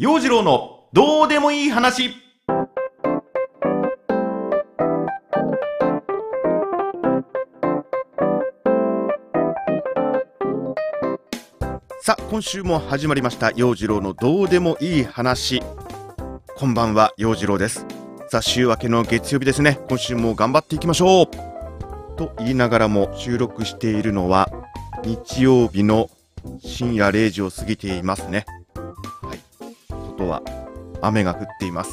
陽次郎のどうでもいい話。さあ今週も始まりました。陽次郎のどうでもいい話。こんばんは陽次郎です。さあ週明けの月曜日ですね。今週も頑張っていきましょう。と言いながらも収録しているのは日曜日の深夜0時を過ぎていますね。外は雨が降っています。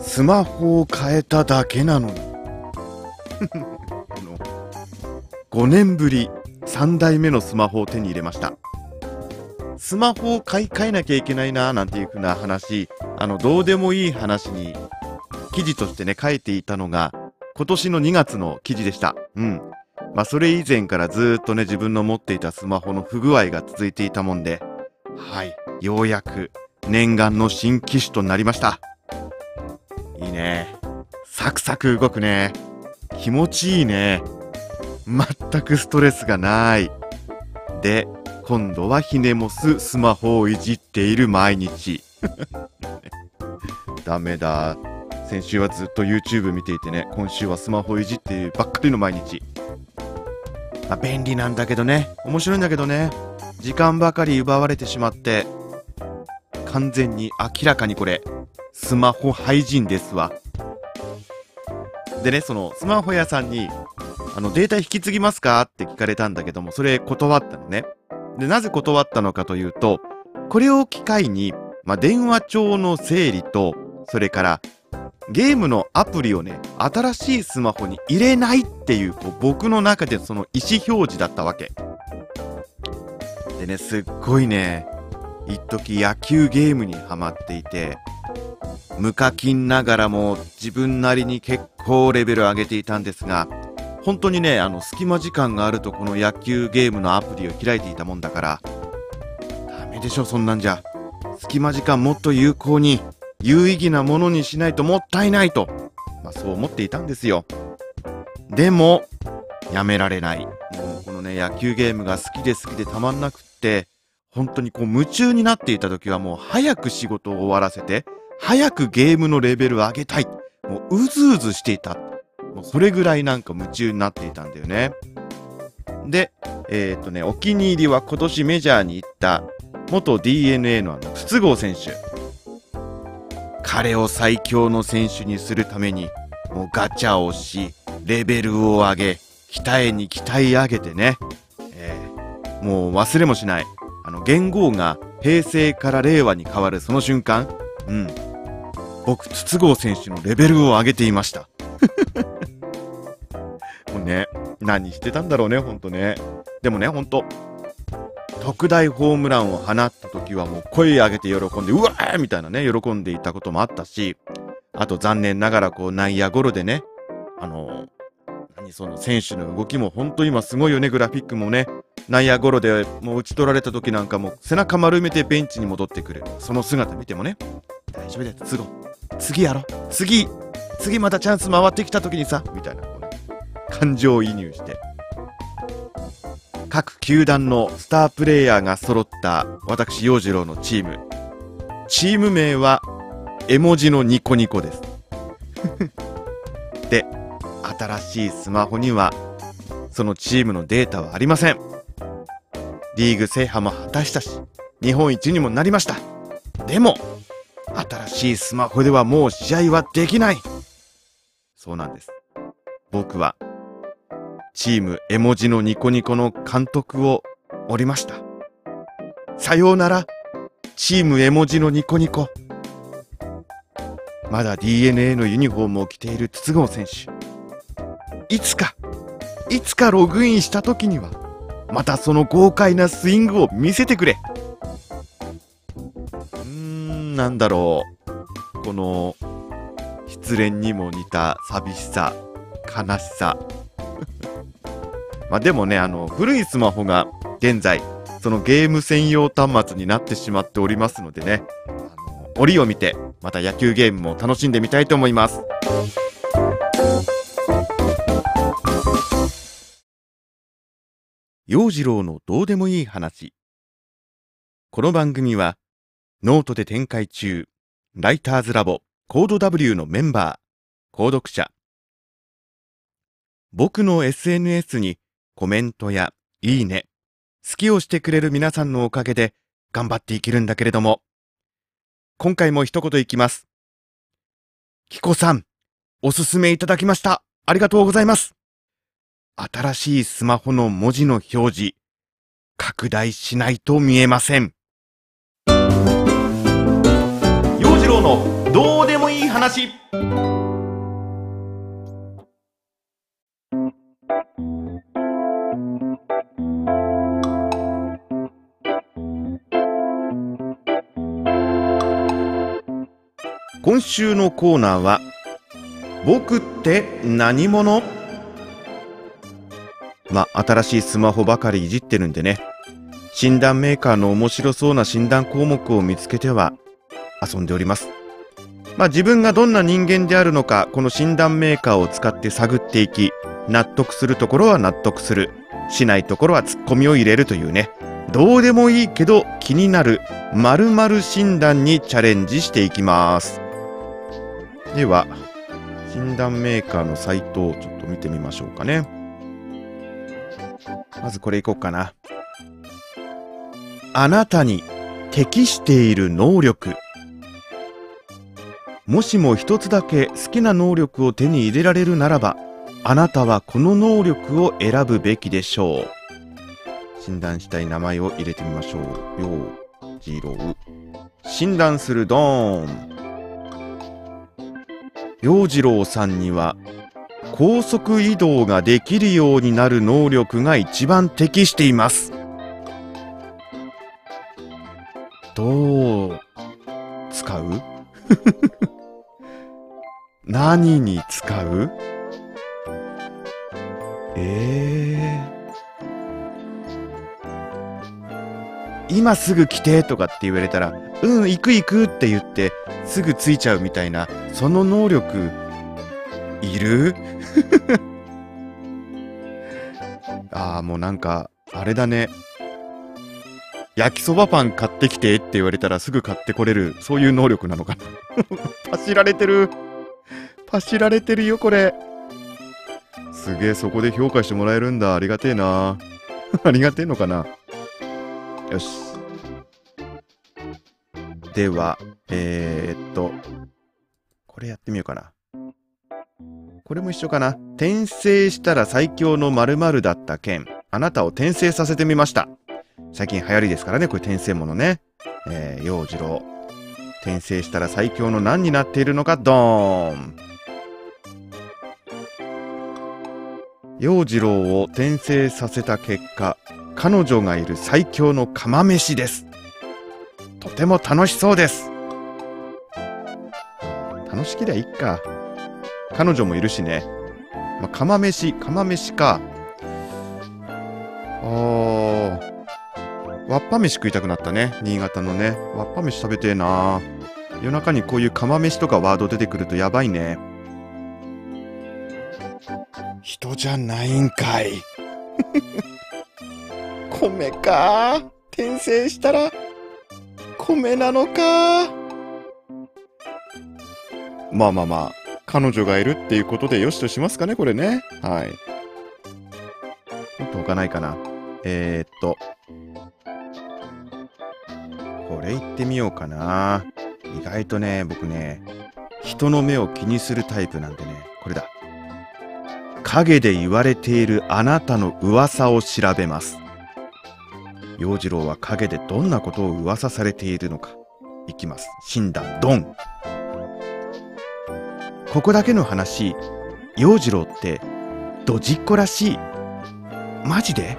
スマホを変えただけなのに。この5年ぶり3代目のスマホを手に入れました。スマホを買い替えなきゃいけないななんていう風な話あのどうでもいい話に記事としてね書いていたのが今年の2月の記事でした。うん。まあそれ以前からずっとね自分の持っていたスマホの不具合が続いていたもんで。はい。ようやく念願の新機種となりました。いいね。サクサク動くね。気持ちいいね。全くストレスがない。で今度はひねもすスマホをいじっている毎日。ダメだ。先週はずっと YouTube 見ていてね。今週はスマホいじっているばっかりの毎日。まあ、便利なんだけどね。面白いんだけどね。時間ばかり奪われてしまって。完全に明らかにこれスマホ廃人ですわ。でねそのスマホ屋さんにあのデータ引き継ぎますかって聞かれたんだけどもそれ断ったのね。でなぜ断ったのかというとこれを機会に、まあ、電話帳の整理とそれからゲームのアプリをね新しいスマホに入れないっていうこう僕の中でその意思表示だったわけ。でねすっごいね一時野球ゲームにハマっていて無課金ながらも自分なりに結構レベル上げていたんですが本当にねあの隙間時間があるとこの野球ゲームのアプリを開いていたもんだからダメでしょそんなんじゃ。隙間時間もっと有効に有意義なものにしないともったいないと、まあ、そう思っていたんですよ。でもやめられない。もうこのね野球ゲームが好きで好きでたまんなくって本当にこう夢中になっていた時はもう早く仕事を終わらせて早くゲームのレベルを上げたい。もううずうずしていた。もうそれぐらいなんか夢中になっていたんだよね。でえーっとねお気に入りは今年メジャーに行った元 DNA のあの筒香選手。彼を最強の選手にするためにもうガチャをしレベルを上げ鍛えに鍛え上げてね、えーもう忘れもしない。あの元号が平成から令和に変わるその瞬間うん。僕筒香選手のレベルを上げていました。もうね何してたんだろうねほんとね。でもねほんと特大ホームランを放った時はもう声上げて喜んでうわーみたいなね喜んでいたこともあったしあと残念ながらこう内野ゴロでねあの何その選手の動きも本当今すごいよねグラフィックもね。内野ゴロでもう打ち取られた時なんかも背中丸めてベンチに戻ってくれる。その姿見てもね。大丈夫だよ都合次やろ次次またチャンス回ってきた時にさみたいな感情移入して。各球団のスタープレイヤーが揃った私陽次郎のチーム。チーム名は絵文字のニコニコです。で新しいスマホにはそのチームのデータはありませんリーグ制覇も果たしたし日本一にもなりましたでも新しいスマホではもう試合はできないそうなんです僕はチーム絵文字のニコニコの監督をおりました。さようなら、チーム絵文字のニコニコ。まだ DNA のユニフォームを着ている筒香選手。いつか、いつかログインした時には、またその豪快なスイングを見せてくれ。うーん、なんだろう。この、失恋にも似た寂しさ、悲しさ。まあでもね、あの、古いスマホが現在、そのゲーム専用端末になってしまっておりますのでね、折を見て、また野球ゲームも楽しんでみたいと思います。陽次郎のどうでもいい話。この番組は、ノートで展開中、 Writers Lab Code W のメンバー、購読者。僕の SNS にコメントやいいね、好きをしてくれる皆さんのおかげで頑張っていけるんだけれども、今回も一言いきます。キコさん、おすすめいただきました。ありがとうございます。新しいスマホの文字の表示、拡大しないと見えません。陽次郎のどうでもいい話。今週のコーナーは僕って何者？まあ、新しいスマホばかりいじってるんでね。診断メーカーの面白そうな診断項目を見つけては遊んでおります。まあ、自分がどんな人間であるのか、この診断メーカーを使って探っていき、納得するところは納得する。しないところはツッコミを入れるというね。どうでもいいけど気になる〇〇診断にチャレンジしていきます。では、診断メーカーのサイトをちょっと見てみましょうかね。まずこれいこうかな。あなたに適している能力。もしも一つだけ好きな能力を手に入れられるならば、あなたはこの能力を選ぶべきでしょう。診断したい名前を入れてみましょう。よう、ジロー。診断するドーン。陽次郎さんには高速移動ができるようになる能力が一番適しています。どう使う？何に使う？えー、今すぐ来てとかって言われたら、うん、行く行くって言って、すぐついちゃうみたいな、その能力、いる？ああ、もうなんか、あれだね。焼きそばパン買ってきてって言われたらすぐ買ってこれる、そういう能力なのかな？パシられてる。パシられてるよ、これ。すげえ、そこで評価してもらえるんだ。ありがてえな。ありがてえのかな？よし。では、えー、っと、これやってみようかな。これも一緒かな。転生したら最強の〇〇だった件。あなたを転生させてみました。最近流行りですからね、これ転生ものね。えー、陽次郎。転生したら最強の何になっているのか、ドーン。陽次郎を転生させた結果、彼女がいる最強の釜飯です。とても楽しそうです。楽しけりゃいっか。彼女もいるしね。まあ、釜飯、釜飯か。あー。わっぱ飯食いたくなったね。新潟のね。わっぱ飯食べてえな。夜中にこういう釜飯とかワード出てくるとやばいね。人じゃないんかい。米か？転生したら？米なのか？まあまあまあ、彼女がいるっていうことでよしとしますかね、これね。はい。もっと他ないかな。えー、っと。これ言ってみようかな。意外とね、僕ね、人の目を気にするタイプなんでね、これだ。影で言われているあなたの噂を調べます。陽次郎は陰でどんなことを噂されているのか。いきます。診断ドン。ここだけの話、陽次郎ってドジっ子らしい。マジで？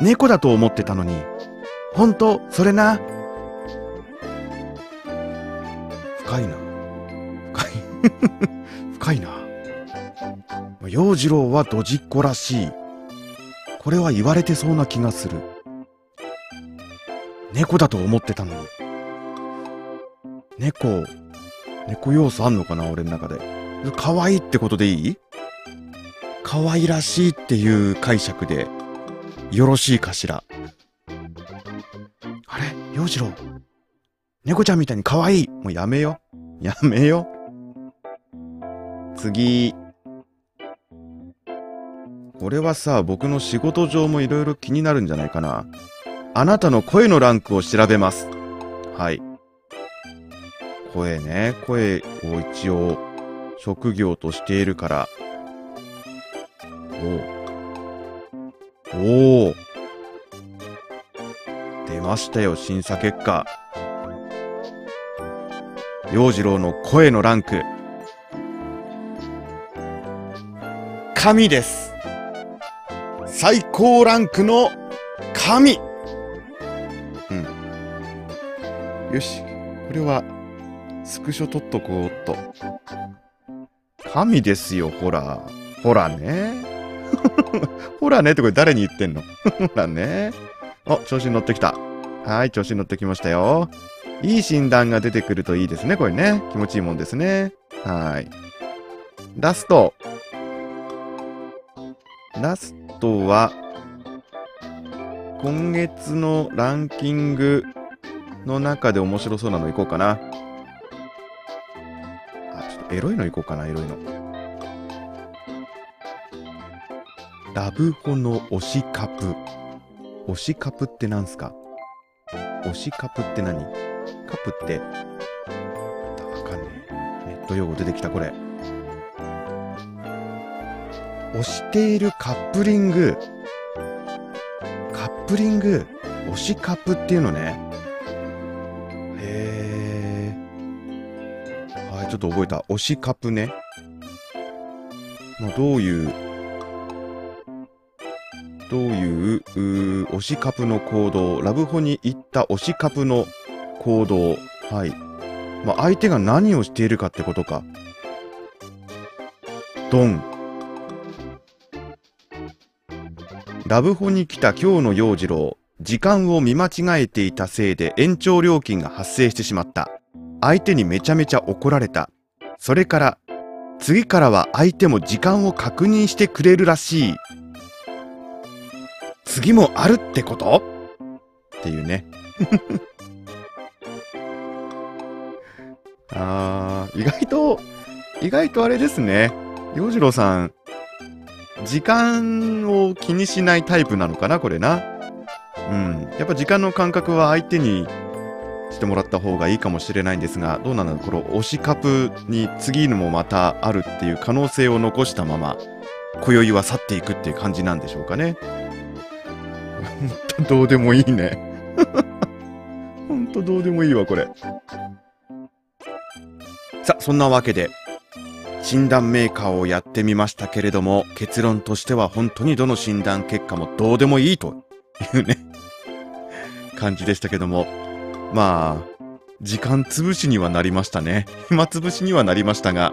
猫だと思ってたのに。ほんと、それな？深いな。深い。深いな。陽次郎はドジっ子らしい。これは言われてそうな気がする。猫だと思ってたのに。猫、猫要素あんのかな俺の中で。可愛いってことでいい？可愛らしいっていう解釈でよろしいかしら？あれ？洋次郎？猫ちゃんみたいに可愛い？もうやめよ。やめよ。次。これはさ、僕の仕事上もいろいろ気になるんじゃないかな。あなたの声のランクを調べます。はい。声ね。声を一応職業としているから。おおお出ましたよ、審査結果。洋次郎の声のランク。神です。最高ランクの神。うん。よし。これは、スクショ撮っとこうっと。神ですよ、ほら。ほらね。ほらねってこれ誰に言ってんの？ほらね。お、調子に乗ってきた。はい、調子に乗ってきましたよ。いい診断が出てくるといいですね、これね。気持ちいいもんですね。はい。ラスト。ラストは、今月のランキングの中で面白そうなのいこうかな。エロいのいこうかな、エロいの。ラブホの推しカプ。推しカプってなんすか？推しカプって何？カプって、わかんねえ。ネット用語出てきた、これ。推しているカップリング。カップリング、推しカップっていうのね。と覚えた。推しカプね。まあ、どういう、どういう、う推しカプの行動、ラブホに行った推しカプの行動。はい。まあ、相手が何をしているかってことか。ドン。ラブホに来た今日の陽次郎。時間を見間違えていたせいで延長料金が発生してしまった。相手にめちゃめちゃ怒られた。それから、次からは相手も時間を確認してくれるらしい。次もあるってこと？っていうね。あー、意外と、意外とあれですね。洋次郎さん、時間を気にしないタイプなのかな、これな？うん。やっぱ時間の感覚は相手にしてもらった方がいいかもしれないんですが、どうなのこの推しカプに次のもまたあるっていう可能性を残したまま、今宵は去っていくっていう感じなんでしょうかね。どうでもいいね。ほんとどうでもいいわ、これ。さあ、そんなわけで、診断メーカーをやってみましたけれども、結論としては本当にどの診断結果もどうでもいいというね感じでしたけども、まあ、時間潰しにはなりましたね。暇潰しにはなりましたが、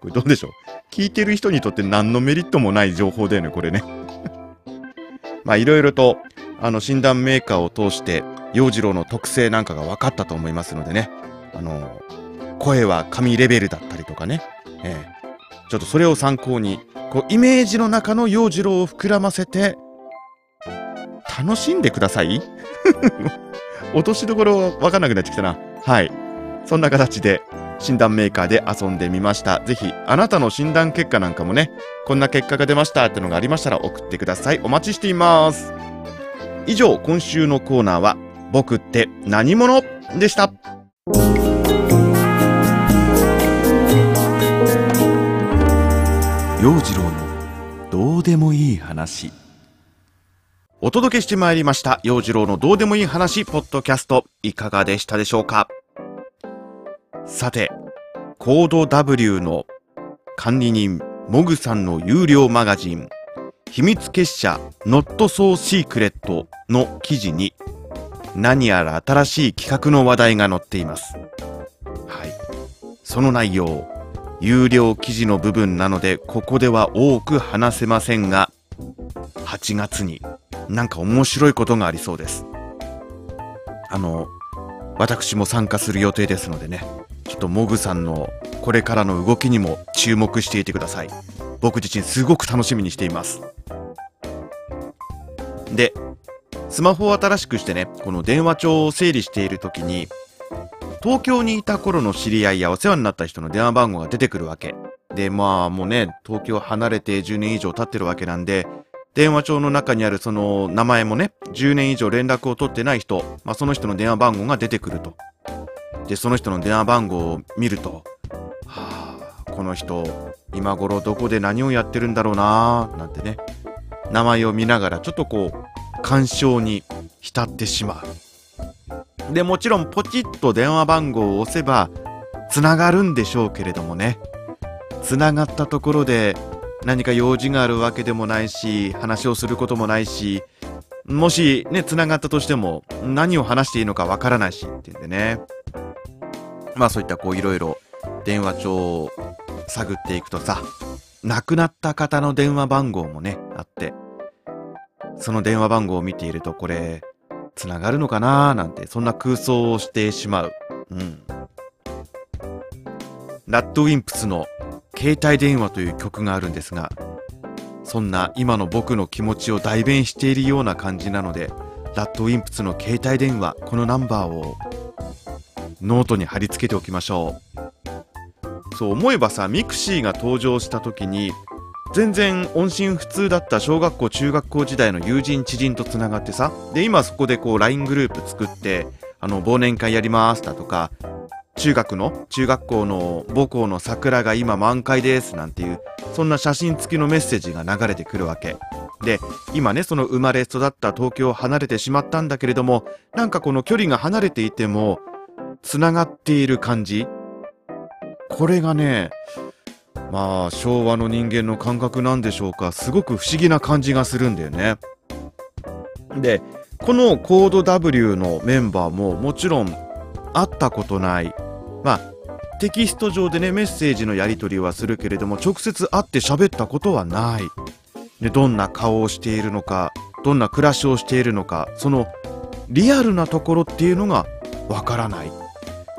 これどうでしょう？聞いてる人にとって何のメリットもない情報だよね、これね。まあ、いろいろと、あの、診断メーカーを通して、洋次郎の特性なんかが分かったと思いますのでね、あの、声は神レベルだったりとかね、えー、ちょっとそれを参考に、こう、イメージの中の洋次郎を膨らませて、楽しんでください？落としどころわかんなくなってきたな。はい。そんな形で、診断メーカーで遊んでみました。ぜひ、あなたの診断結果なんかもね、こんな結果が出ましたってのがありましたら送ってください。お待ちしています。以上、今週のコーナーは、僕って何者でした？陽次郎のどうでもいい話お届けしてまいりました陽次郎のどうでもいい話ポッドキャスト。いかがでしたでしょうか？さてコード W の管理人モグさんの有料マガジン秘密結社 Not So Secret の記事に何やら新しい企画の話題が載っています。はい。その内容有料記事の部分なのでここでは多く話せませんが8月になんか面白いことがありそうです。あの私も参加する予定ですのでねちょっとモグさんのこれからの動きにも注目していてください。僕自身すごく楽しみにしています。でスマホを新しくしてねこの電話帳を整理している時に東京にいた頃の知り合いやお世話になった人の電話番号が出てくるわけ。で、まあもうね、東京離れて10年以上経ってるわけなんで、電話帳の中にあるその名前もね、10年以上連絡を取ってない人、まあその人の電話番号が出てくると。で、その人の電話番号を見ると、はあ、この人、今頃どこで何をやってるんだろうなーなんてね、名前を見ながらちょっとこう、干渉に浸ってしまう。で、もちろんポチッと電話番号を押せば、つながるんでしょうけれどもね。つながったところで何か用事があるわけでもないし、話をすることもないし、もしね、つながったとしても何を話していいのかわからないしっていうんでね。まあそういったこういろいろ電話帳を探っていくとさ、亡くなった方の電話番号もね、あって、その電話番号を見ているとこれ、つながるのかな？ーなんて、そんな空想をしてしまう。うん。 RADWIMPS の携帯電話という曲があるんですが、そんな今の僕の気持ちを代弁しているような感じなので、 RADWIMPS の携帯電話、このナンバーをノートに貼り付けておきましょう。そう思えばさ、 mixi が登場した時に、全然音信不通だった小学校中学校時代の友人知人とつながってさで今そこでこう LINE グループ作ってあの忘年会やりますだとか中学の中学校の母校の桜が今満開ですなんていうそんな写真付きのメッセージが流れてくるわけ。で今ねその生まれ育った東京を離れてしまったんだけれどもなんかこの距離が離れていてもつながっている感じ。これがねまあ昭和の人間の感覚なんでしょうか。すごく不思議な感じがするんだよね。でこのコード W のメンバーももちろん会ったことない。まあ、テキスト上でね、メッセージのやり取りはするけれども、直接会って喋ったことはない。で、どんな顔をしているのか、どんな暮らしをしているのか、そのリアルなところっていうのがわからない。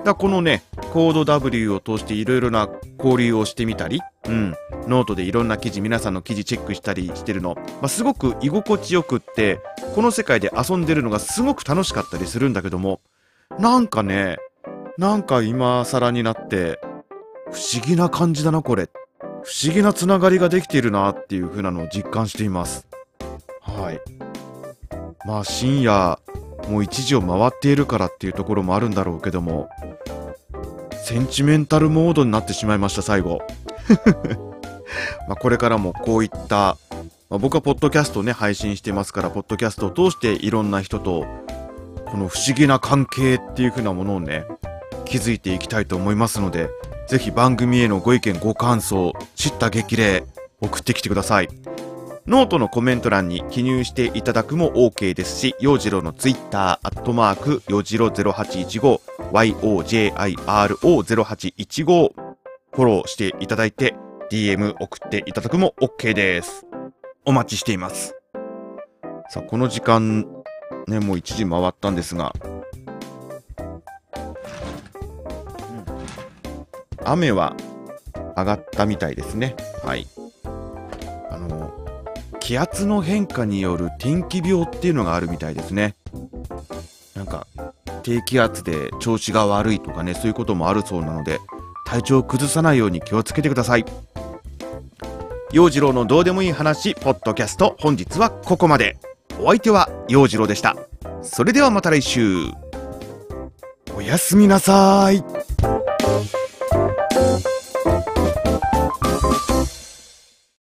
だこのね、コード W を通していろいろな交流をしてみたり、うん、ノートでいろんな記事、皆さんの記事チェックしたりしてるの、まあ、すごく居心地よくって、この世界で遊んでるのがすごく楽しかったりするんだけども、なんかね、なんか今更になって、不思議な感じだな、これ。不思議なつながりができているなっていう風なのを実感しています。はい。まあ深夜、もう1時を回っているからっていうところもあるんだろうけども、センチメンタルモードになってしまいました、最後。まあこれからもこういった、まあ、僕はポッドキャストをね、配信してますから、ポッドキャストを通していろんな人と、この不思議な関係っていう風なものをね、築いていきたいと思いますので、ぜひ番組へのご意見ご感想、知った激励、送ってきてください。ノートのコメント欄に記入していただくも OK ですし、洋次郎のツイッター、アットマーク、洋次郎0815、yojiro0815、フォローしていただいて、DM 送っていただくも OK です。お待ちしています。さあ、この時間、ね、もう1時回ったんですが、雨は上がったみたいですね。はい。あの、気圧の変化による天気病っていうのがあるみたいですね。なんか、低気圧で調子が悪いとかね、そういうこともあるそうなので、体調を崩さないように気をつけてください。陽次郎のどうでもいい話、ポッドキャスト、本日はここまで。お相手は陽次郎でした。それではまた来週。おやすみなさい。